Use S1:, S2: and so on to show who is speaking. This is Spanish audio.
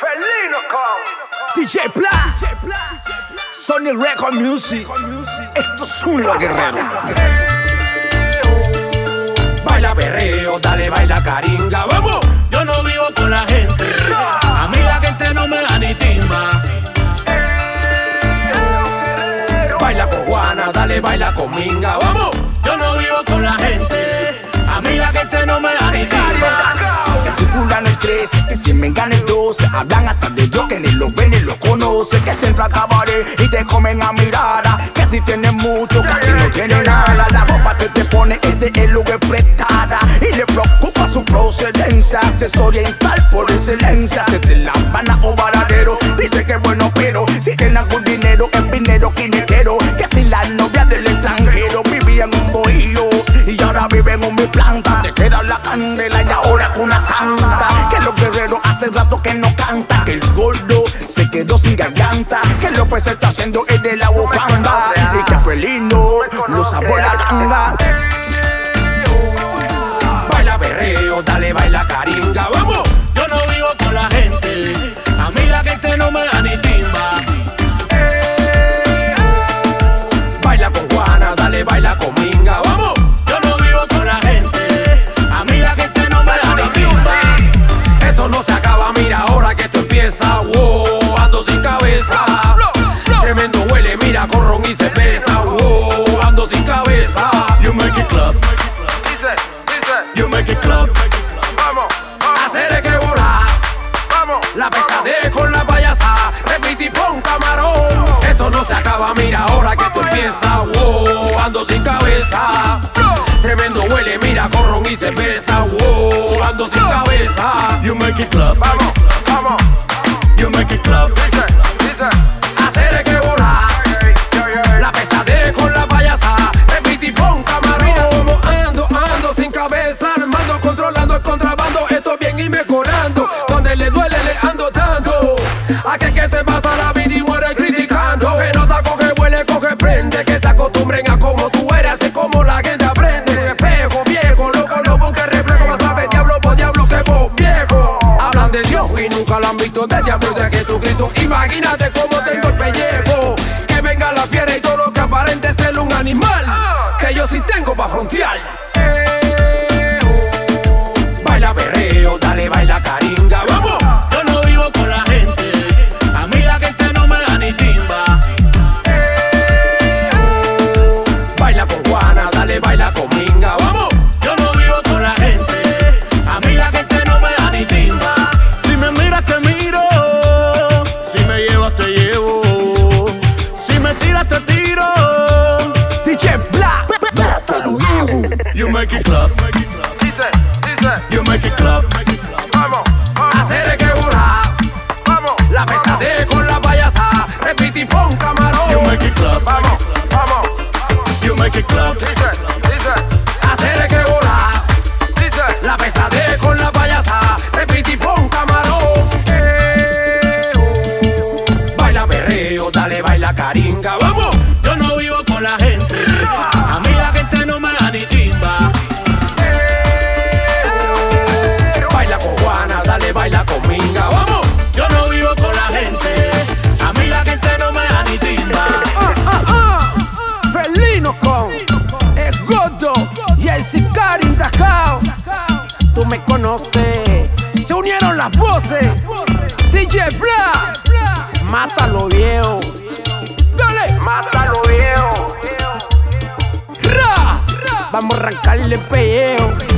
S1: Felino con
S2: DJ Pla, Sony Record Music. Estos son los guerreros.
S3: Baila perreo, dale baila caringa, vamos. Yo no vivo con la gente, a mí la gente no me da ni timba. Baila con Juana, dale baila con Minga, vamos. Yo no vivo con la gente, a mí la gente no me da ni timba.
S2: Que si fulano el 13, que si me el 12 Hablan hasta de yo que ni lo ven ni lo conoce. Que se entra a cabaret y te comen a mirada. Que si tienes mucho, casi no tiene nada. La ropa que te pone es de el lugar prestada. Y le preocupa su procedencia. Asesoría tal por excelencia. Se te la habana o varadero. Dice que es bueno pero Si tiene algún dinero es dinero candela y ahora es una santa. Que los guerreros hace rato que no canta. Que el gordo se quedó sin garganta. Que López está haciendo el de la bufanda. Y que Felino lo sabó la ganga.
S3: Baila perreo, dale baila caringa, Tremendo huele, mira con ron y cerveza. Wow, ando sin cabeza. You make it club.
S1: Vamos, vamos,
S3: You make it club. Y nunca lo han visto. Del diablo y de Jesucristo. Imagínate cómo tengo el pellejo. Que venga la fiera y todo lo que aparente ser un animal. Que yo sí tengo pa' frontear. Baila perreo, dale baila caringa, vamos. Yo no vivo con la gente, a mí la gente no me da ni timba. Baila con Juana, dale baila con Minga, vamos.
S1: Dice, dice,
S3: you make it club.
S1: vamos, vamos,
S3: Hacer que volar.
S1: vamos,
S3: La pesadez con la payasa, repite y pon camarón. You make it club,
S1: vamos, vamos,
S3: you make it club.
S4: Con el gordo y el sicario in the house. Tú me conoces, se unieron las voces. DJ Bla, mátalo viejo. Dale,
S1: Mátalo viejo
S4: ra. Vamos a arrancarle el pellejo.